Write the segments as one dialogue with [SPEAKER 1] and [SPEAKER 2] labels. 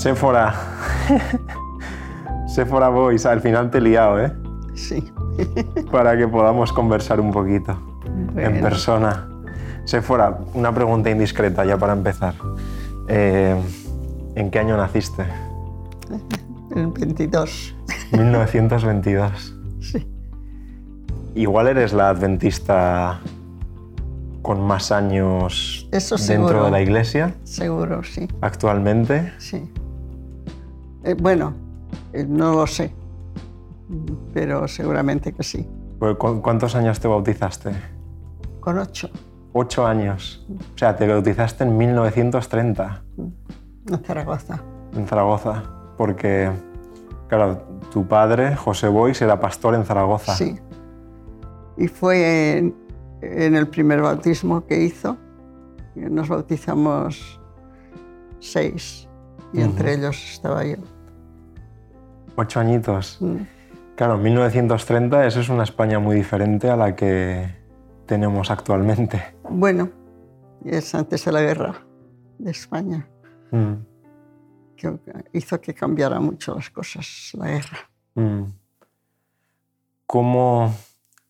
[SPEAKER 1] Sephora. Sephora Boys, al final te he liado, ¿eh?
[SPEAKER 2] Sí.
[SPEAKER 1] Para que podamos conversar un poquito en persona. Sephora, una pregunta indiscreta ya para empezar. Eh, ¿En qué año naciste?
[SPEAKER 2] El 22.
[SPEAKER 1] 1922.
[SPEAKER 2] Sí.
[SPEAKER 1] Igual eres la adventista con más años
[SPEAKER 2] Eso
[SPEAKER 1] dentro
[SPEAKER 2] seguro.
[SPEAKER 1] de la iglesia
[SPEAKER 2] Seguro, sí.
[SPEAKER 1] actualmente.
[SPEAKER 2] Sí. Eh, bueno, eh, no lo sé, pero seguramente que sí.
[SPEAKER 1] Pues, ¿cu- ¿Cuántos años te bautizaste?
[SPEAKER 2] Con ocho,
[SPEAKER 1] Ocho años. O sea, te bautizaste en 1930
[SPEAKER 2] en Zaragoza.
[SPEAKER 1] en Zaragoza. Porque, claro, tu padre, José Bois, era pastor en Zaragoza.
[SPEAKER 2] Sí. Y fue en, en el primer bautismo que hizo. Nos bautizamos seis y entre ellos estaba yo.
[SPEAKER 1] Ocho añitos. Claro, 1930, eso es una España muy diferente a la que tenemos actualmente.
[SPEAKER 2] Bueno, es antes de la guerra de España,
[SPEAKER 1] Mm,
[SPEAKER 2] que hizo que cambiara mucho las cosas la guerra.
[SPEAKER 1] mm. ¿Cómo,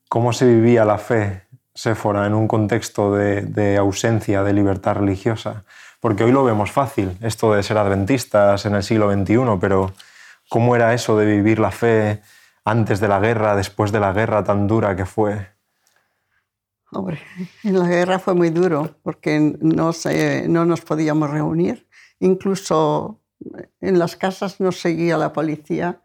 [SPEAKER 1] ¿Cómo se vivía la fe, Séfora, en un contexto de, de ausencia de libertad religiosa? Porque hoy lo vemos fácil, esto de ser adventistas en el siglo XXI, pero ¿cómo era eso de vivir la fe antes de la guerra, después de la guerra tan dura que fue?
[SPEAKER 2] Hombre, en la guerra fue muy duro porque no, se- no nos podíamos reunir. Incluso en las casas nos seguía la policía.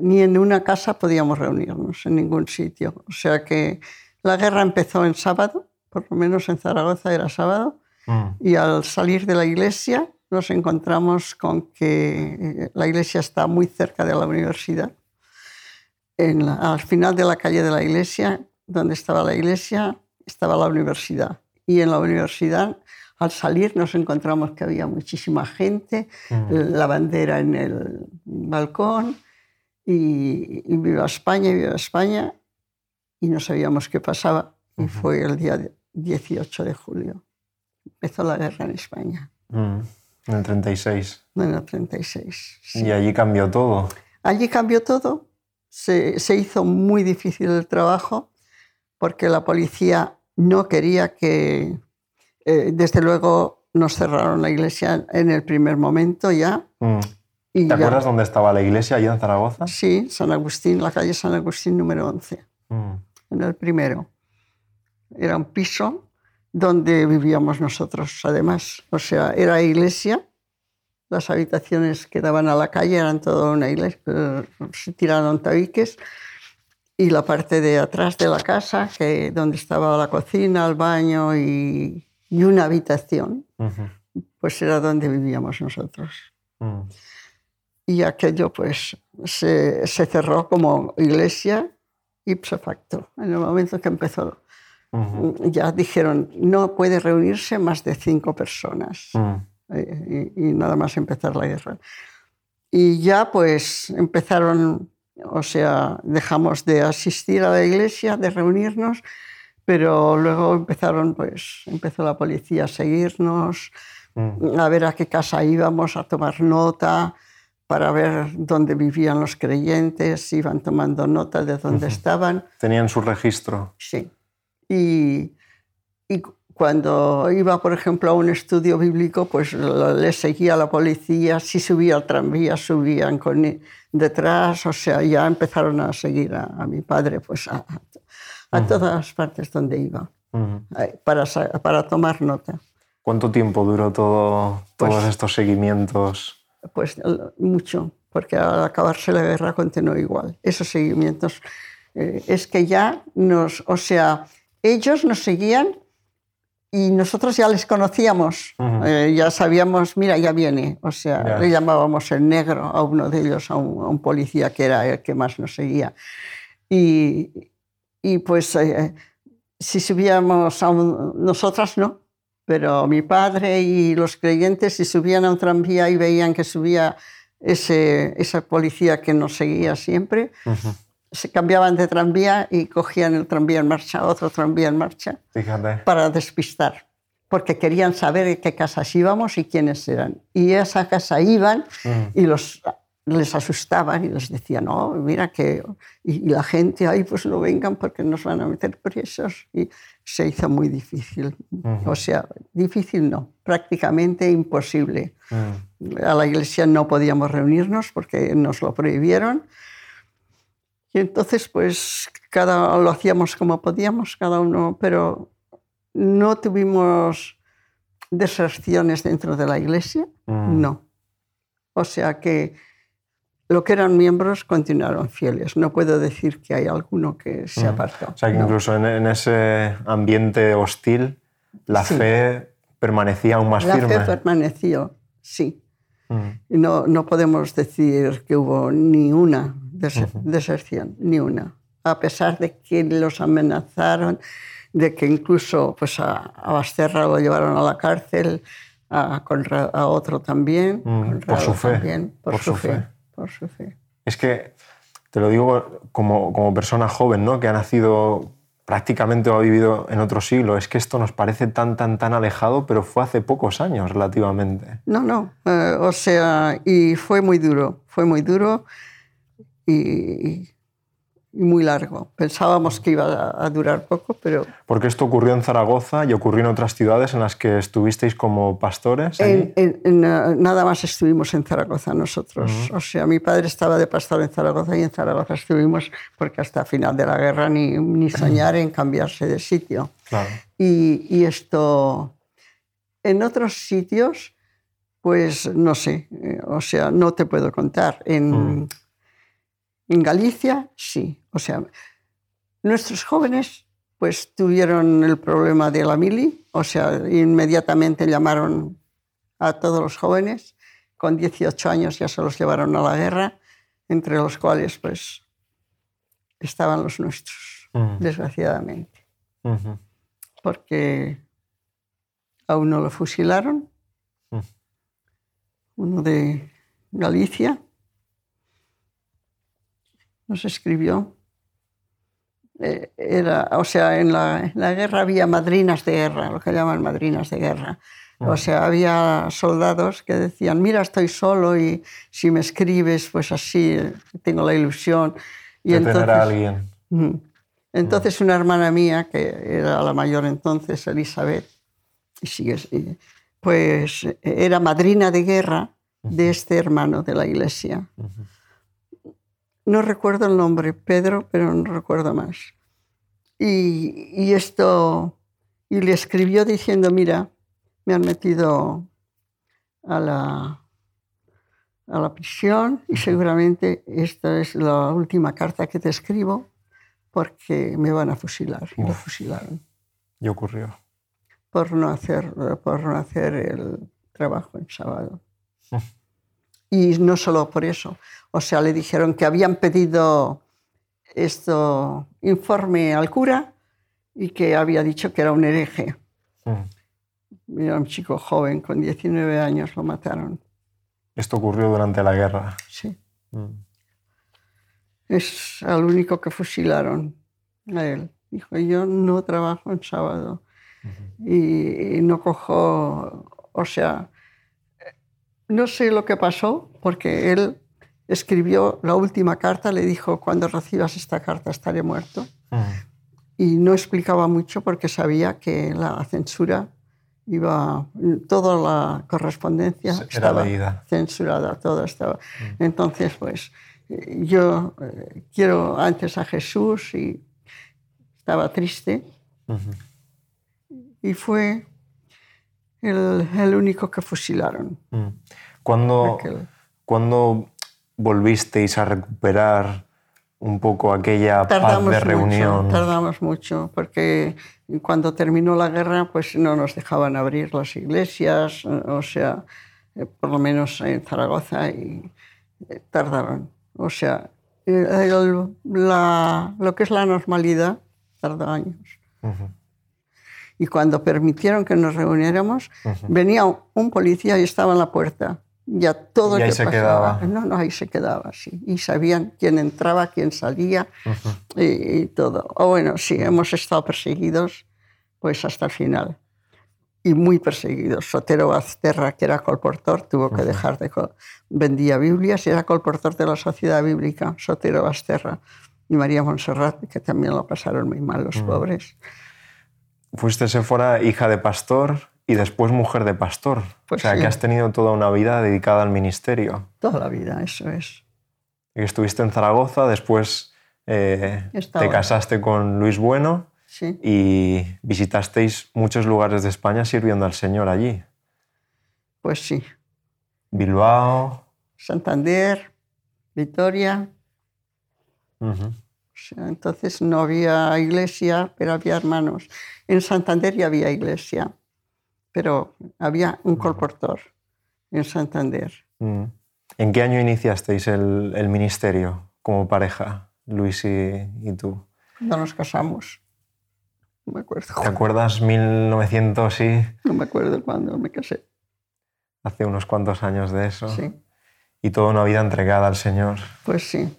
[SPEAKER 2] Ni en una casa podíamos reunirnos, en ningún sitio. O sea que la guerra empezó en sábado, por lo menos en Zaragoza era sábado,
[SPEAKER 1] Mm,
[SPEAKER 2] y al salir de la iglesia nos encontramos con que eh, la iglesia está muy cerca de la universidad. En la- al final de la calle de la iglesia, donde estaba la iglesia, estaba la universidad. Y en la universidad, al salir, nos encontramos que había muchísima gente, la bandera en el balcón, y, y viva España, viva España, y no sabíamos qué pasaba. Y fue el día 18 de julio. Empezó la guerra en España,
[SPEAKER 1] mm, En el 36.
[SPEAKER 2] en el 36. sí.
[SPEAKER 1] Y allí cambió todo.
[SPEAKER 2] Allí cambió todo. Se, se hizo muy difícil el trabajo porque la policía no quería que, eh, desde luego, nos cerraron la iglesia en el primer momento ya.
[SPEAKER 1] Mm.
[SPEAKER 2] Y
[SPEAKER 1] ¿Te
[SPEAKER 2] ya-
[SPEAKER 1] acuerdas dónde estaba la iglesia, allí en Zaragoza?
[SPEAKER 2] Sí, San Agustín, la calle San Agustín número 11,
[SPEAKER 1] Mm,
[SPEAKER 2] en el primero. Era un piso donde vivíamos nosotros, además. O sea, era iglesia. Las habitaciones que daban a la calle eran toda una iglesia. Se tiraron tabiques. Y la parte de atrás de la casa, que, donde estaba la cocina, el baño y, y una habitación, pues era donde vivíamos nosotros.
[SPEAKER 1] mm.
[SPEAKER 2] Y aquello pues se, se cerró como iglesia ipso facto. En el momento que empezó,
[SPEAKER 1] Ujú.
[SPEAKER 2] ya dijeron, no puede reunirse más de cinco personas.
[SPEAKER 1] Mm,
[SPEAKER 2] Eh, y, y nada más empezar la guerra. Y ya pues empezaron, o sea, dejamos de asistir a la iglesia, de reunirnos, pero luego empezaron, pues, empezó la policía a seguirnos,
[SPEAKER 1] mm.
[SPEAKER 2] a ver a qué casa íbamos, a tomar nota, para ver dónde vivían los creyentes, iban tomando nota de dónde estaban.
[SPEAKER 1] Tenían su registro.
[SPEAKER 2] Sí. Y, y cuando iba, por ejemplo, a un estudio bíblico, pues le seguía la policía. Si subía al tranvía, subían con, detrás. O sea, ya empezaron a seguir a, a mi padre pues a, a todas partes donde iba,
[SPEAKER 1] Ujú.
[SPEAKER 2] eh, para, para tomar nota.
[SPEAKER 1] ¿Cuánto tiempo duró todo, todos
[SPEAKER 2] Pues-
[SPEAKER 1] estos seguimientos?
[SPEAKER 2] Pues mucho, porque al acabarse la guerra continuó igual. Esos seguimientos. eh, es que ya nos, o sea, ellos nos seguían y nosotros ya les conocíamos. Eh, ya sabíamos, mira, ya viene. O sea, le llamábamos el negro a uno de ellos, a un, a un policía que era el que más nos seguía. Y, y pues eh, si subíamos a un, nosotras no, pero mi padre y los creyentes si subían a un tranvía y veían que subía ese, esa policía que nos seguía siempre. Se cambiaban de tranvía y cogían el tranvía en marcha, otro tranvía en marcha,
[SPEAKER 1] Fíjate.
[SPEAKER 2] para despistar. porque querían saber en qué casas íbamos y quiénes eran. Y a esa casa iban y los, les asustaban y les decían, no, mira que... Y, la gente, ahí pues no vengan porque nos van a meter presos. Y se hizo muy difícil. O sea, difícil no, prácticamente imposible. A la iglesia no podíamos reunirnos porque nos lo prohibieron. Y entonces, pues, cada lo hacíamos como podíamos, cada uno, pero no tuvimos deserciones dentro de la iglesia, mm. no. O sea que lo que eran miembros continuaron fieles. No puedo decir que hay alguno que se mm. apartó.
[SPEAKER 1] O sea que incluso en, ese ambiente hostil, la fe permanecía aún más firme.
[SPEAKER 2] La fe permaneció, sí. Mm. no, no podemos decir que hubo ni una deserción, ni una. A pesar de que los amenazaron, de que incluso pues, a, a Basterra lo llevaron a la cárcel, a, a otro también.
[SPEAKER 1] Mm, por su fe.
[SPEAKER 2] por, su, fe. Por su fe.
[SPEAKER 1] Es que, te lo digo como, como persona joven, ¿no? que ha nacido prácticamente o ha vivido en otro siglo. Es que esto nos parece tan, tan, tan alejado, pero fue hace pocos años relativamente.
[SPEAKER 2] No, no. Eh, o sea, y fue muy duro, fue muy duro y, muy largo. Pensábamos que iba a durar poco, pero...
[SPEAKER 1] Porque esto ocurrió en Zaragoza y ocurrió en otras ciudades en las que estuvisteis como pastores.
[SPEAKER 2] En, nada más estuvimos en Zaragoza nosotros. O sea, mi padre estaba de pastor en Zaragoza y en Zaragoza estuvimos porque hasta final de la guerra ni, ni soñar en cambiarse de sitio.
[SPEAKER 1] Claro.
[SPEAKER 2] Y, y, esto... En otros sitios, pues no sé, eh, o sea, no te puedo contar. En... Mm. En Galicia, sí. O sea, nuestros jóvenes pues tuvieron el problema de la mili, o sea, inmediatamente llamaron a todos los jóvenes, con 18 años ya se los llevaron a la guerra, entre los cuales pues estaban los nuestros, desgraciadamente. Porque a uno lo fusilaron, uno de Galicia, nos escribió. Eh, era, o sea, en la, guerra había madrinas de guerra, lo que llaman madrinas de guerra. O ah. sea, había soldados que decían, mira, estoy solo y si me escribes, pues así tengo la ilusión.
[SPEAKER 1] Y de entonces, tener a alguien.
[SPEAKER 2] Entonces una hermana mía, que era la mayor entonces, Elizabeth, y sigue, pues era madrina de guerra de este hermano de la iglesia no recuerdo el nombre, Pedro, pero no recuerdo más. Y, esto, y le escribió diciendo, mira, me han metido a la, a la prisión y seguramente esta es la última carta que te escribo porque me van a fusilar. Y lo fusilaron.
[SPEAKER 1] ¿Y ocurrió?
[SPEAKER 2] Por no hacer, por no hacer el trabajo en sábado. Y no solo por eso. O sea, le dijeron que habían pedido esto informe al cura y que había dicho que era un hereje. Mm. Era un chico joven, con 19 años, lo mataron.
[SPEAKER 1] Esto ocurrió durante la guerra.
[SPEAKER 2] Sí. Mm. Es al único que fusilaron a él. Dijo, yo no trabajo en sábado y no cojo, o sea, no sé lo que pasó, porque él escribió la última carta, le dijo, cuando recibas esta carta estaré muerto. Y no explicaba mucho porque sabía que la censura iba, toda la correspondencia estaba censurada, todo estaba. Entonces, pues yo eh, quiero antes a Jesús y estaba triste. Y fue el, único que fusilaron. Mm.
[SPEAKER 1] ¿Cuándo, ¿Cuándo, volvisteis a recuperar un poco aquella paz de reunión?
[SPEAKER 2] tardamos mucho, porque cuando terminó la guerra pues no nos dejaban abrir las iglesias, o sea, eh, por lo menos en Zaragoza, y eh, tardaron. O sea, la, lo que es la normalidad tardó años. Y cuando permitieron que nos reuniéramos, venía un policía y estaba en la puerta. Ya todo
[SPEAKER 1] y ahí se quedaba.
[SPEAKER 2] No, no, ahí se quedaba, sí. Y sabían quién entraba, quién salía y, todo. O bueno, sí, hemos estado perseguidos pues hasta el final. y muy perseguidos. Sotero Azterra, que era colportor, tuvo que dejar de... Vendía Biblias y era colportor de la Sociedad Bíblica, Sotero Azterra. Y María Montserrat, que también lo pasaron muy mal los pobres.
[SPEAKER 1] Fuiste Séfora hija de pastor y después mujer de pastor.
[SPEAKER 2] Pues
[SPEAKER 1] o sea,
[SPEAKER 2] sí.
[SPEAKER 1] que has tenido toda una vida dedicada al ministerio.
[SPEAKER 2] Toda la vida, eso es.
[SPEAKER 1] Y estuviste en Zaragoza, después eh, te casaste con Luis Bueno
[SPEAKER 2] Sí,
[SPEAKER 1] y visitasteis muchos lugares de España sirviendo al Señor allí.
[SPEAKER 2] pues sí.
[SPEAKER 1] Bilbao.
[SPEAKER 2] Santander, Vitoria. O sea, entonces no había iglesia, pero había hermanos. En Santander ya había iglesia, pero había un colportor en Santander.
[SPEAKER 1] Mm. ¿En qué año iniciasteis el, el ministerio como pareja, Luis y, y tú?
[SPEAKER 2] Cuando nos casamos. No me acuerdo.
[SPEAKER 1] ¿Te acuerdas 1900 y
[SPEAKER 2] No me acuerdo cuándo me casé.
[SPEAKER 1] hace unos cuantos años de eso?
[SPEAKER 2] Sí,
[SPEAKER 1] Y toda una vida entregada al Señor.
[SPEAKER 2] pues sí,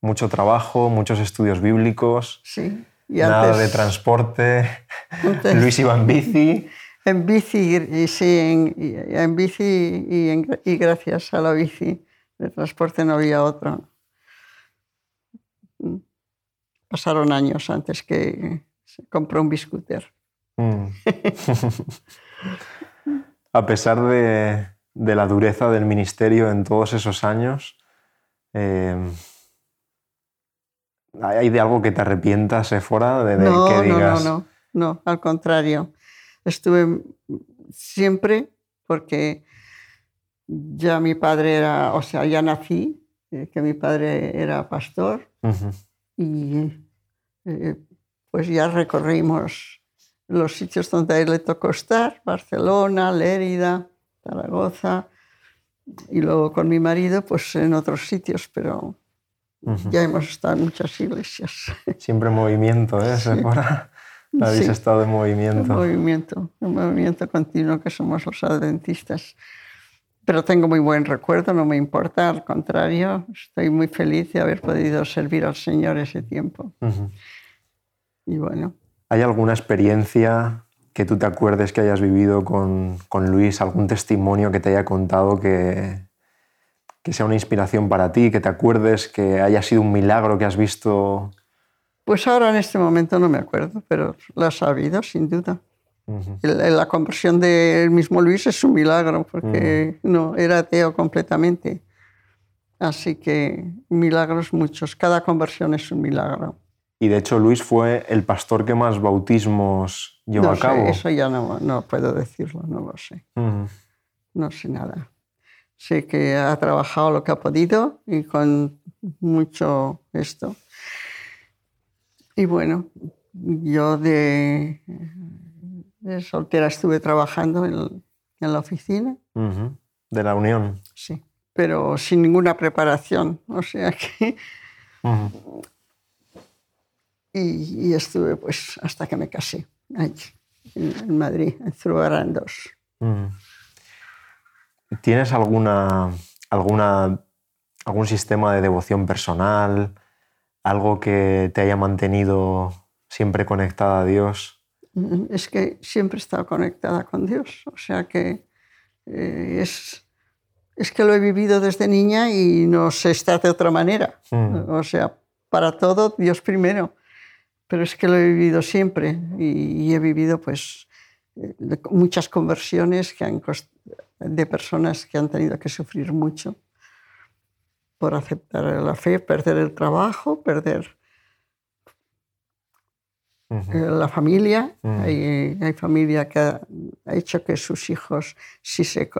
[SPEAKER 1] Mucho trabajo, muchos estudios bíblicos,
[SPEAKER 2] sí. Y
[SPEAKER 1] nada
[SPEAKER 2] antes,
[SPEAKER 1] de transporte.
[SPEAKER 2] antes
[SPEAKER 1] Luis iba en bici.
[SPEAKER 2] en bici, y sí, en, en bici y, en- y gracias a la bici de transporte no había otro. Pasaron años antes que se compró un biscooter.
[SPEAKER 1] Mm. A pesar de, de la dureza del ministerio en todos esos años, eh, ¿hay de algo que te arrepientas, Sephora? De, de
[SPEAKER 2] No,
[SPEAKER 1] que
[SPEAKER 2] no, no,
[SPEAKER 1] digas,
[SPEAKER 2] no, no, al contrario. Estuve siempre porque ya mi padre era, o sea, ya nací, eh, que mi padre era pastor
[SPEAKER 1] "Ujú,
[SPEAKER 2] y eh, pues ya recorrimos los sitios donde a él le tocó estar, Barcelona, Lérida, Zaragoza, y luego con mi marido pues en otros sitios, pero
[SPEAKER 1] ujú".
[SPEAKER 2] ya hemos estado en muchas iglesias.
[SPEAKER 1] Siempre en movimiento, ¿eh, Sephora? Habéis
[SPEAKER 2] Sí.
[SPEAKER 1] estado en movimiento.
[SPEAKER 2] movimiento, un movimiento continuo que somos los adventistas. Pero tengo muy buen recuerdo, no me importa, al contrario, estoy muy feliz de haber podido servir al Señor ese tiempo.
[SPEAKER 1] Ujú.
[SPEAKER 2] Y bueno,
[SPEAKER 1] ¿Hay alguna experiencia que tú te acuerdes que hayas vivido con, con Luis? ¿Algún testimonio que te haya contado que, que sea una inspiración para ti? Que te acuerdes que haya sido un milagro que has visto.
[SPEAKER 2] pues ahora en este momento no me acuerdo, pero lo ha sabido, sin duda.
[SPEAKER 1] Ujú.
[SPEAKER 2] El- La conversión del mismo Luis es un milagro, porque no era ateo completamente. Así que milagros muchos, cada conversión es un milagro.
[SPEAKER 1] Y de hecho, Luis fue el pastor que más bautismos llevó
[SPEAKER 2] no
[SPEAKER 1] a cabo.
[SPEAKER 2] sé, eso ya no, no puedo decirlo, no lo sé.
[SPEAKER 1] Ujú.
[SPEAKER 2] No sé nada. Sé que ha trabajado lo que ha podido y con mucho esto. Y bueno, yo de, de soltera estuve trabajando en, en la oficina,
[SPEAKER 1] Ujú. De la Unión.
[SPEAKER 2] sí, pero sin ninguna preparación. O sea que.
[SPEAKER 1] Ujú.
[SPEAKER 2] Y, y estuve pues hasta que me casé, allí, en, en Madrid, en Zurbarandos.
[SPEAKER 1] Mm. ¿Tienes alguna, alguna, algún sistema de devoción personal? ¿Algo que te haya mantenido siempre conectada a Dios?
[SPEAKER 2] Mm, Es que siempre he estado conectada con Dios, o sea que eh, es, es que lo he vivido desde niña y no sé estar de otra manera.
[SPEAKER 1] Mm.
[SPEAKER 2] O sea, para todo Dios primero, pero es que lo he vivido siempre y, y he vivido pues eh, muchas conversiones que han de personas que han tenido que sufrir mucho por aceptar la fe, perder el trabajo, perder eh, la familia.
[SPEAKER 1] Mm.
[SPEAKER 2] Hay, hay familia que ha, ha hecho que sus hijos, si se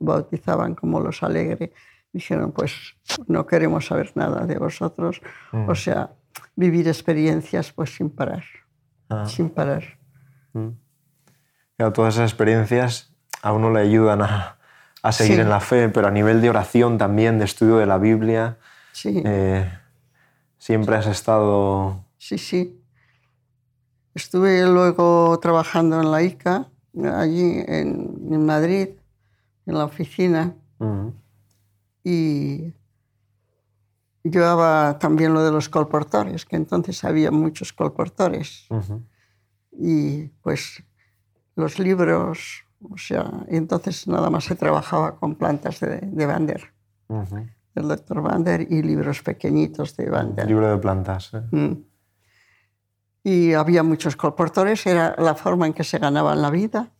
[SPEAKER 2] bautizaban como los alegre, dijeron, pues no queremos saber nada de vosotros. O sea, vivir experiencias pues sin parar,
[SPEAKER 1] Ah.
[SPEAKER 2] sin parar.
[SPEAKER 1] Claro, todas esas experiencias a uno le ayudan a, a seguir
[SPEAKER 2] Sí.
[SPEAKER 1] en la fe, pero a nivel de oración también, de estudio de la Biblia,
[SPEAKER 2] Sí,
[SPEAKER 1] eh, siempre has estado...
[SPEAKER 2] sí, sí. Estuve luego trabajando en la ICA, allí en, en Madrid, en la oficina,
[SPEAKER 1] Ujú.
[SPEAKER 2] y llevaba también lo de los colportores, que entonces había muchos colportores. Y pues los libros, o sea, entonces nada más se trabajaba con plantas de, de Bander, del doctor Bander, y libros pequeñitos de Bander.
[SPEAKER 1] Libro de plantas. ¿eh?
[SPEAKER 2] Mm. Y había muchos colportores, era la forma en que se ganaban la vida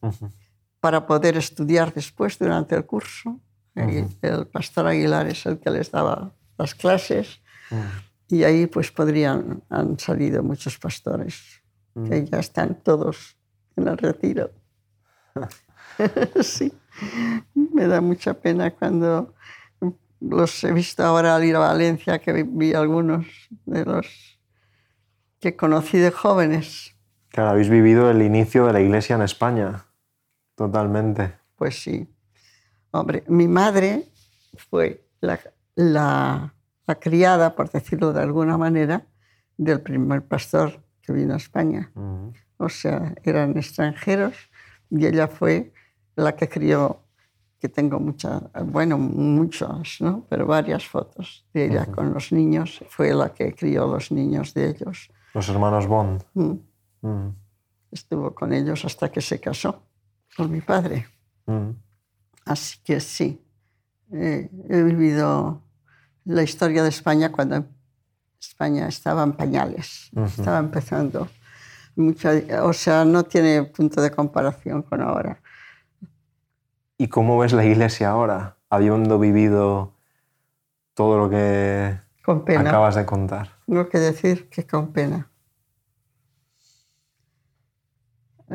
[SPEAKER 2] para poder estudiar después durante el curso. Y El pastor Aguilar es el que les daba las clases y ahí pues podrían, han salido muchos pastores que ya están todos en el retiro. sí, me da mucha pena cuando los he visto ahora al ir a Valencia, que vi algunos de los que conocí de jóvenes.
[SPEAKER 1] Claro, habéis vivido el inicio de la iglesia en España, totalmente.
[SPEAKER 2] Pues sí. Hombre, mi madre fue la, la, la criada, por decirlo de alguna manera, del primer pastor que vino a España. O sea, eran extranjeros y ella fue la que crió, que tengo muchas, bueno, muchas, ¿no? pero varias fotos de ella con los niños. Fue la que crió los niños de ellos.
[SPEAKER 1] Los hermanos Bond.
[SPEAKER 2] Mm. Mm. Estuvo con ellos hasta que se casó con mi padre. Mm. Así que sí, he vivido la historia de España cuando España estaba en pañales, estaba empezando. o sea, no tiene punto de comparación con ahora.
[SPEAKER 1] ¿Y cómo ves la iglesia ahora, habiendo vivido todo lo que
[SPEAKER 2] con pena.
[SPEAKER 1] acabas de contar?
[SPEAKER 2] Tengo que decir que con pena.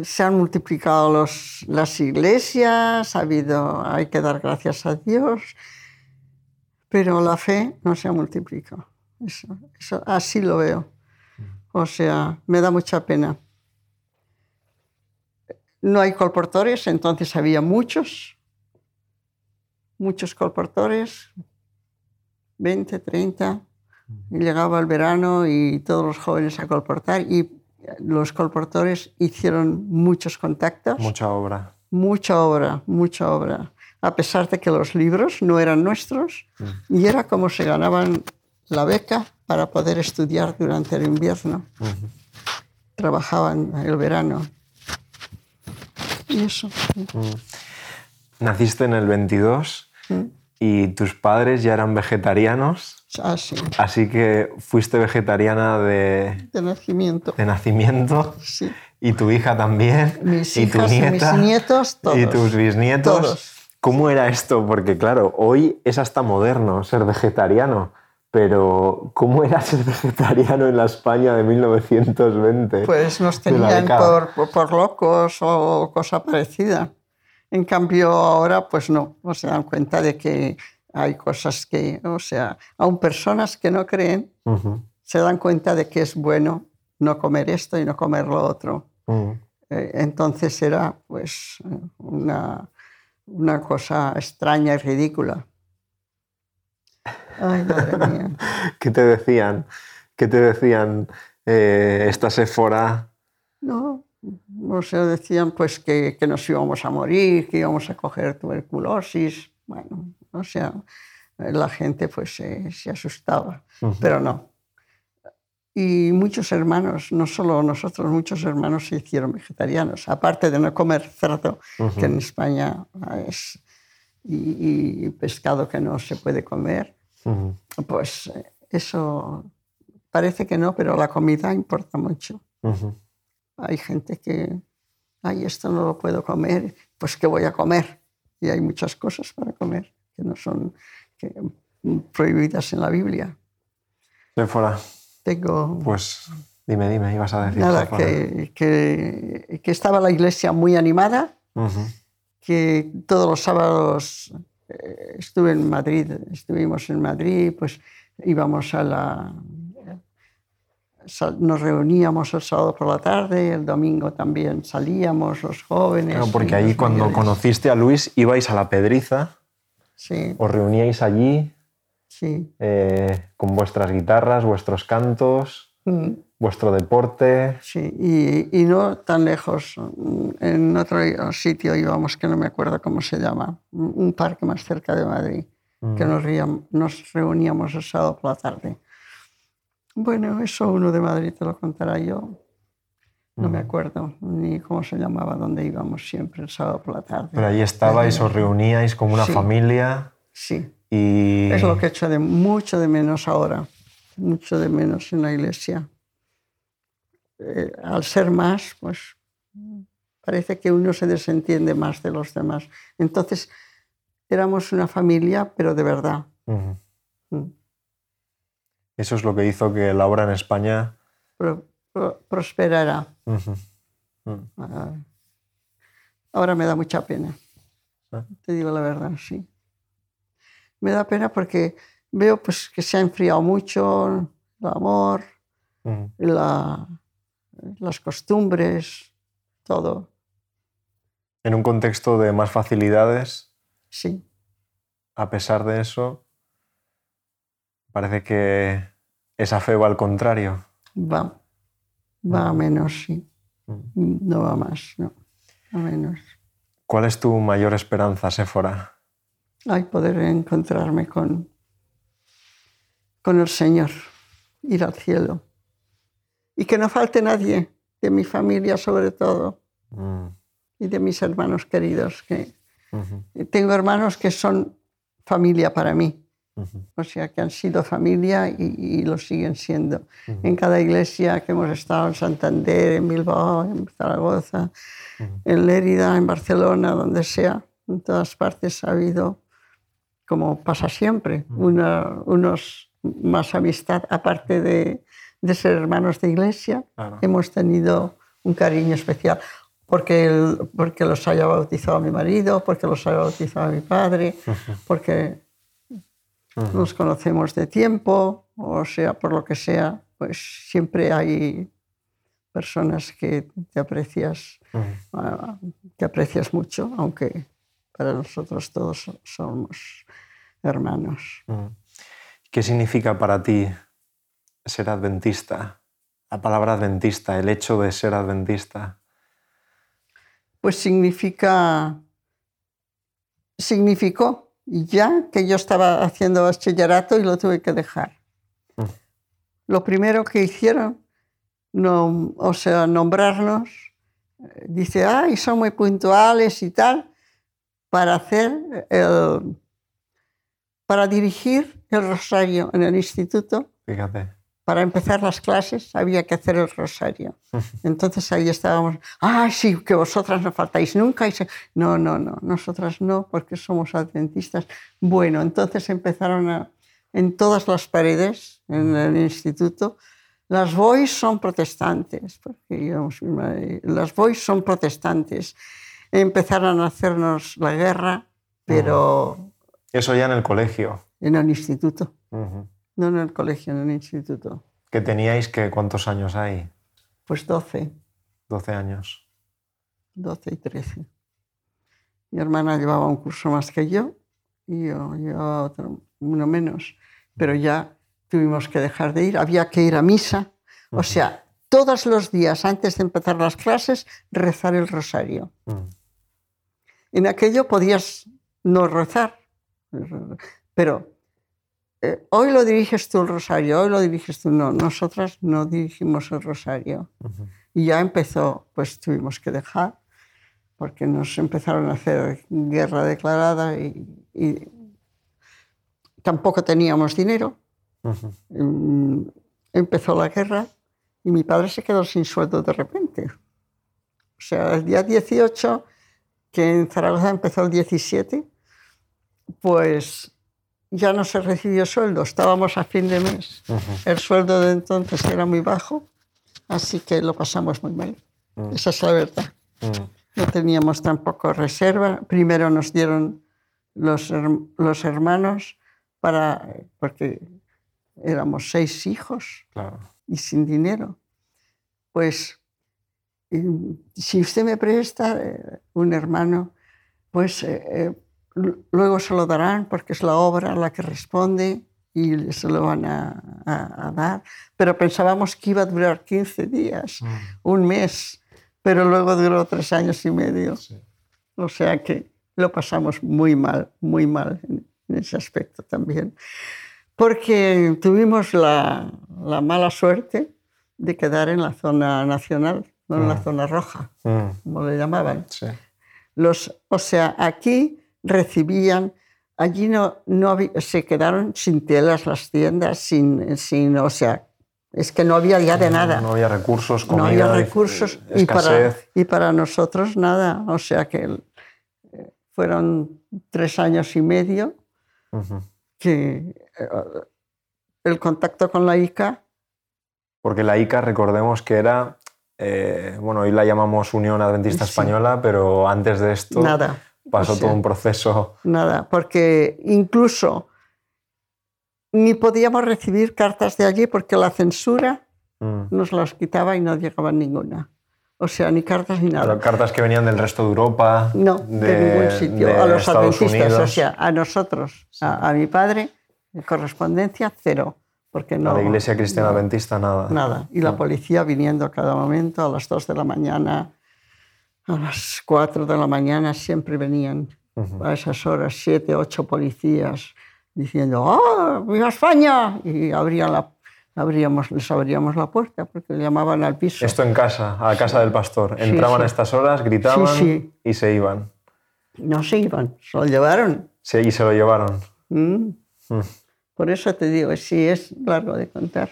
[SPEAKER 2] Se han multiplicado los, las iglesias, ha habido, hay que dar gracias a Dios, pero la fe no se ha multiplicado. Eso, eso, así lo veo. O sea, me da mucha pena. No hay colportores, entonces había muchos, muchos colportores, 20, 30. Y llegaba el verano y todos los jóvenes a colportar y los colportores hicieron muchos contactos.
[SPEAKER 1] Mucha obra.
[SPEAKER 2] Mucha obra, mucha obra. A pesar de que los libros no eran nuestros y era como se ganaban la beca para poder estudiar durante el invierno. Trabajaban el verano. Y eso.
[SPEAKER 1] Naciste en el 22 y tus padres ya eran vegetarianos.
[SPEAKER 2] Ah, sí.
[SPEAKER 1] Así que fuiste vegetariana de...
[SPEAKER 2] De nacimiento.
[SPEAKER 1] De nacimiento.
[SPEAKER 2] Sí.
[SPEAKER 1] Y tu hija también.
[SPEAKER 2] Mis
[SPEAKER 1] y tu
[SPEAKER 2] hijas y mis nietos, todos.
[SPEAKER 1] Y tus bisnietos.
[SPEAKER 2] Todos.
[SPEAKER 1] ¿Cómo era esto? Porque claro, hoy es hasta moderno ser vegetariano. Pero, ¿cómo era ser vegetariano en la España de 1920?
[SPEAKER 2] Pues nos tenían por, por locos o cosa parecida. En cambio, ahora, pues no, no se dan cuenta de que hay cosas que, o sea, aún personas que no creen,
[SPEAKER 1] Ujú,
[SPEAKER 2] se dan cuenta de que es bueno no comer esto y no comer lo otro.
[SPEAKER 1] ujú.
[SPEAKER 2] Eh, entonces era, pues, una, una cosa extraña y ridícula. Ay, madre mía.
[SPEAKER 1] ¿Qué te decían? ¿Qué te decían eh, esta Séfora?
[SPEAKER 2] No, o sea, decían pues que, que nos íbamos a morir, que íbamos a coger tuberculosis. Bueno, o sea, la gente pues se asustaba, pero no. Y muchos hermanos, no solo nosotros, muchos hermanos se hicieron vegetarianos, aparte de no comer cerdo, que en España es, y, y pescado que no se puede comer,
[SPEAKER 1] Ujú,
[SPEAKER 2] pues eh, eso parece que no, pero la comida importa mucho.
[SPEAKER 1] ujú.
[SPEAKER 2] Hay gente que, ay, esto no lo puedo comer, pues ¿qué voy a comer? Y hay muchas cosas para comer que no son que- prohibidas en la Biblia.
[SPEAKER 1] Séfora,
[SPEAKER 2] Tengo
[SPEAKER 1] pues dime, dime, ibas a decir.
[SPEAKER 2] nada, que, que, que estaba la iglesia muy animada,
[SPEAKER 1] Ujú,
[SPEAKER 2] que todos los sábados eh, estuve en Madrid, estuvimos en Madrid, pues íbamos a la... sal- Nos reuníamos el sábado por la tarde, el domingo también salíamos los jóvenes.
[SPEAKER 1] Claro, porque ahí cuando
[SPEAKER 2] mayores.
[SPEAKER 1] conociste a Luis ibais a la Pedriza,
[SPEAKER 2] Sí,
[SPEAKER 1] os reuníais allí
[SPEAKER 2] sí.
[SPEAKER 1] eh, con vuestras guitarras, vuestros cantos,
[SPEAKER 2] Mm,
[SPEAKER 1] vuestro deporte.
[SPEAKER 2] Sí, y, y no tan lejos, mm, en otro sitio íbamos, que no me acuerdo cómo se llama, un parque más cerca de Madrid, que nos, nos reuníamos el sábado por la tarde. Bueno, eso uno de Madrid te lo contará yo. No me acuerdo ni cómo se llamaba, donde íbamos siempre el sábado por la tarde.
[SPEAKER 1] Pero ahí estabais, os reuníais como una
[SPEAKER 2] Sí.
[SPEAKER 1] familia
[SPEAKER 2] Sí,
[SPEAKER 1] y...
[SPEAKER 2] es lo que echo de mucho de menos ahora, mucho de menos en la iglesia. Eh, al ser más, pues parece que uno se desentiende más de los demás. Entonces, éramos una familia, pero de verdad. Mm.
[SPEAKER 1] Eso es lo que hizo que la obra en España...
[SPEAKER 2] Pro- pro- prosperara.
[SPEAKER 1] Mm.
[SPEAKER 2] Ah, Ahora me da mucha pena.
[SPEAKER 1] Ah.
[SPEAKER 2] Te digo la verdad, sí. Me da pena porque veo pues, que se ha enfriado mucho el amor, la- las costumbres, todo.
[SPEAKER 1] En un contexto de más facilidades,
[SPEAKER 2] Sí,
[SPEAKER 1] a pesar de eso, parece que esa fe va al contrario.
[SPEAKER 2] va. Va a menos, sí.
[SPEAKER 1] Mm.
[SPEAKER 2] No va más, no. A menos.
[SPEAKER 1] ¿Cuál es tu mayor esperanza, Séfora?
[SPEAKER 2] Hay poder encontrarme con, con el Señor, ir al cielo. Y que no falte nadie, de mi familia sobre todo,
[SPEAKER 1] Mm.
[SPEAKER 2] y de mis hermanos queridos. Que
[SPEAKER 1] Ujú.
[SPEAKER 2] tengo hermanos que son familia para mí,
[SPEAKER 1] Ujú.
[SPEAKER 2] o sea, que han sido familia y, y lo siguen siendo.
[SPEAKER 1] Ujú.
[SPEAKER 2] En cada iglesia que hemos estado, en Santander, en Bilbao, en Zaragoza, en Lérida, en Barcelona, donde sea, en todas partes ha habido, como pasa siempre, una- unos más amistad, aparte de, de ser hermanos de iglesia,
[SPEAKER 1] Claro.
[SPEAKER 2] hemos tenido un cariño especial. Porque, el- porque los haya bautizado mi marido, porque los haya bautizado mi padre, porque nos conocemos de tiempo, o sea, por lo que sea, pues siempre hay personas que te aprecias, ah, que aprecias mucho, aunque para nosotros todos somos hermanos.
[SPEAKER 1] ¿Qué significa para ti ser adventista? La palabra adventista, el hecho de ser adventista.
[SPEAKER 2] Pues significa, significó ya que yo estaba haciendo bachillerato y lo tuve que dejar.
[SPEAKER 1] Mm.
[SPEAKER 2] Lo primero que hicieron, no, o sea, nombrarnos, eh, dice, ay, son muy puntuales y tal, para hacer el, para dirigir el rosario en el instituto
[SPEAKER 1] Fíjate.
[SPEAKER 2] Para empezar las clases había que hacer el rosario. Entonces ahí estábamos, ah, sí, que vosotras no faltáis nunca. Y se- No, no, no, nosotras no, porque somos adventistas. Bueno, entonces empezaron a, en todas las paredes, en el instituto, las boys son protestantes, porque madre, las boys son protestantes. Empezaron a hacernos la guerra, pero
[SPEAKER 1] Eso ya en el colegio.
[SPEAKER 2] en el instituto,
[SPEAKER 1] Ujú.
[SPEAKER 2] No en el colegio, en el instituto.
[SPEAKER 1] Que teníais que, ¿cuántos años hay?
[SPEAKER 2] Pues 12.
[SPEAKER 1] 12 años.
[SPEAKER 2] 12 y 13. Mi hermana llevaba un curso más que yo y yo llevaba otro, uno menos, pero ya tuvimos que dejar de ir, había que ir a misa, o sea, todos los días antes de empezar las clases, rezar el rosario.
[SPEAKER 1] Mm.
[SPEAKER 2] En aquello podías no rezar, pero eh, hoy lo diriges tú el rosario, hoy lo diriges tú, no, nosotras no dirigimos el rosario. Y ya empezó, pues tuvimos que dejar, porque nos empezaron a hacer guerra declarada y, y tampoco teníamos dinero. Mm, Empezó la guerra y mi padre se quedó sin sueldo de repente. O sea, el día 18, que en Zaragoza empezó el 17, pues ya no se recibió sueldo, estábamos a fin de mes. El sueldo de entonces era muy bajo, así que lo pasamos muy mal.
[SPEAKER 1] Mm.
[SPEAKER 2] Esa es la verdad.
[SPEAKER 1] Mm.
[SPEAKER 2] No teníamos tampoco reserva. Primero nos dieron los, los hermanos para, porque éramos seis hijos
[SPEAKER 1] Claro.
[SPEAKER 2] y sin dinero. Pues mm, si usted me presta eh, un hermano, pues eh, eh, luego se lo darán porque es la obra la que responde y se lo van a, a- a dar. Pero pensábamos que iba a durar 15 días,
[SPEAKER 1] Mm.
[SPEAKER 2] un mes, pero luego duró tres años y medio.
[SPEAKER 1] Sí.
[SPEAKER 2] O sea que lo pasamos muy mal, muy mal en, en ese aspecto también. Porque tuvimos la, la mala suerte de quedar en la zona nacional, en la zona roja,
[SPEAKER 1] Mm,
[SPEAKER 2] como le llamaban.
[SPEAKER 1] sí.
[SPEAKER 2] Los, o sea, aquí recibían, allí no, no había- se quedaron sin telas las tiendas, sin, sin, o sea, es que no había ya de nada.
[SPEAKER 1] No había recursos,
[SPEAKER 2] no
[SPEAKER 1] comida,
[SPEAKER 2] había
[SPEAKER 1] dif-
[SPEAKER 2] recursos y para, y para nosotros nada. O sea que eh, fueron tres años y medio que eh, el contacto con la ICA,
[SPEAKER 1] Porque la ICA, recordemos que era, eh, bueno, hoy la llamamos Unión Adventista
[SPEAKER 2] Sí.
[SPEAKER 1] Española, pero antes de esto
[SPEAKER 2] nada,
[SPEAKER 1] pasó
[SPEAKER 2] O sea,
[SPEAKER 1] todo un proceso.
[SPEAKER 2] nada, porque incluso ni podíamos recibir cartas de allí porque la censura
[SPEAKER 1] Mm.
[SPEAKER 2] nos las quitaba y no llegaba ninguna. O sea, ni cartas ni nada.
[SPEAKER 1] Pero cartas que venían del resto de Europa.
[SPEAKER 2] No, de, ningún sitio.
[SPEAKER 1] de
[SPEAKER 2] a los
[SPEAKER 1] Estados
[SPEAKER 2] adventistas, o
[SPEAKER 1] Unidos,
[SPEAKER 2] sea, a nosotros, a, a mi padre, correspondencia cero, porque no.
[SPEAKER 1] a la Iglesia Cristiana
[SPEAKER 2] no,
[SPEAKER 1] Adventista, nada.
[SPEAKER 2] Nada. Y la policía viniendo a cada momento, a las 2 de la mañana, a las 4 de la mañana, siempre venían
[SPEAKER 1] Ujú.
[SPEAKER 2] a esas horas, siete, ocho policías diciendo ¡Oh, viva España! Y abrían la, abríamos, les abríamos la puerta porque llamaban al piso.
[SPEAKER 1] Esto en casa, a casa del pastor.
[SPEAKER 2] Sí,
[SPEAKER 1] Entraban
[SPEAKER 2] sí.
[SPEAKER 1] a estas horas, gritaban
[SPEAKER 2] Sí, sí.
[SPEAKER 1] y se iban.
[SPEAKER 2] No se iban, se lo llevaron.
[SPEAKER 1] Sí, y se lo llevaron.
[SPEAKER 2] Mm.
[SPEAKER 1] Mm,
[SPEAKER 2] Por eso te digo, sí, es largo de contar.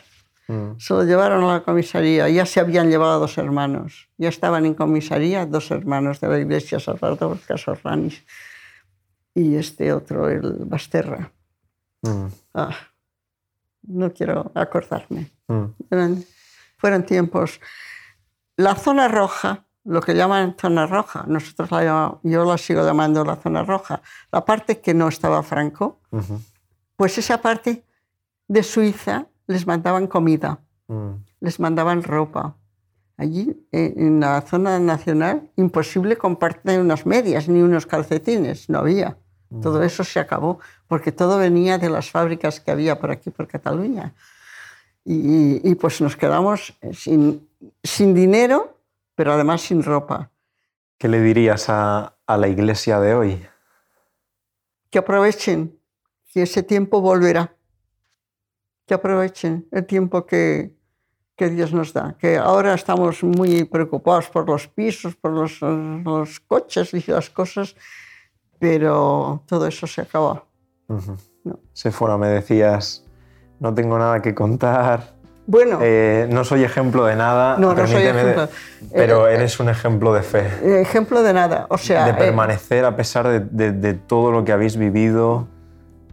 [SPEAKER 1] Mm.
[SPEAKER 2] Se lo llevaron a la comisaría, ya se habían llevado dos hermanos. Ya estaban en comisaría dos hermanos de la iglesia, Salvador Casorranis y este otro, el Basterra.
[SPEAKER 1] Mm,
[SPEAKER 2] Ah, no quiero acordarme.
[SPEAKER 1] mm.
[SPEAKER 2] Eran- fueron tiempos. La zona roja, lo que llaman zona roja, nosotros la llamamos- yo la sigo llamando la zona roja, la parte que no estaba Franco, pues esa parte de Suiza les mandaban comida,
[SPEAKER 1] Mm.
[SPEAKER 2] les mandaban ropa. Allí, eh, en la zona nacional, imposible compartir unas medias ni unos calcetines, no había. Todo eso se acabó, porque todo venía de las fábricas que había por aquí, por Cataluña. Y, y, pues nos quedamos sin, sin dinero, pero además sin ropa.
[SPEAKER 1] ¿Qué le dirías a, a la iglesia de hoy?
[SPEAKER 2] Que aprovechen, que ese tiempo volverá. Que aprovechen el tiempo que, que Dios nos da. Que ahora estamos muy preocupados por los pisos, por los, los coches y las cosas, pero todo eso se acaba.
[SPEAKER 1] Ujú.
[SPEAKER 2] No.
[SPEAKER 1] Sephora, me decías, no tengo nada que contar,
[SPEAKER 2] Bueno,
[SPEAKER 1] eh, no soy ejemplo de nada,
[SPEAKER 2] no, no soy ejemplo.
[SPEAKER 1] pero
[SPEAKER 2] Eh,
[SPEAKER 1] eres un ejemplo de fe,
[SPEAKER 2] eh, ejemplo de nada. O sea,
[SPEAKER 1] de
[SPEAKER 2] eh,
[SPEAKER 1] permanecer a pesar de, de- de todo lo que habéis vivido,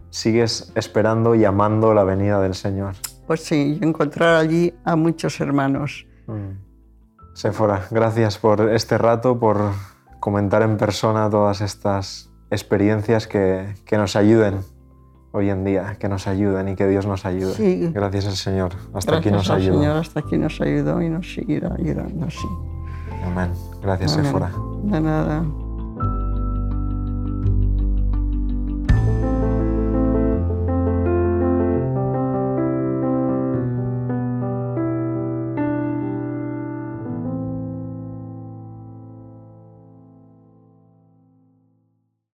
[SPEAKER 1] sigues esperando y amando la venida del Señor.
[SPEAKER 2] pues sí, encontrar allí a muchos hermanos.
[SPEAKER 1] Mm. Sephora, gracias por este rato, por comentar en persona todas estas experiencias que, que nos ayuden hoy en día, que nos ayuden y que Dios nos ayude.
[SPEAKER 2] Sí.
[SPEAKER 1] Gracias al Señor. Hasta aquí
[SPEAKER 2] Gracias
[SPEAKER 1] nos
[SPEAKER 2] al
[SPEAKER 1] ayuda.
[SPEAKER 2] Señor, hasta aquí nos ayudó y nos seguirá ayudando así.
[SPEAKER 1] Amén. Gracias,
[SPEAKER 2] Amén.
[SPEAKER 1] Sephora.
[SPEAKER 2] De nada.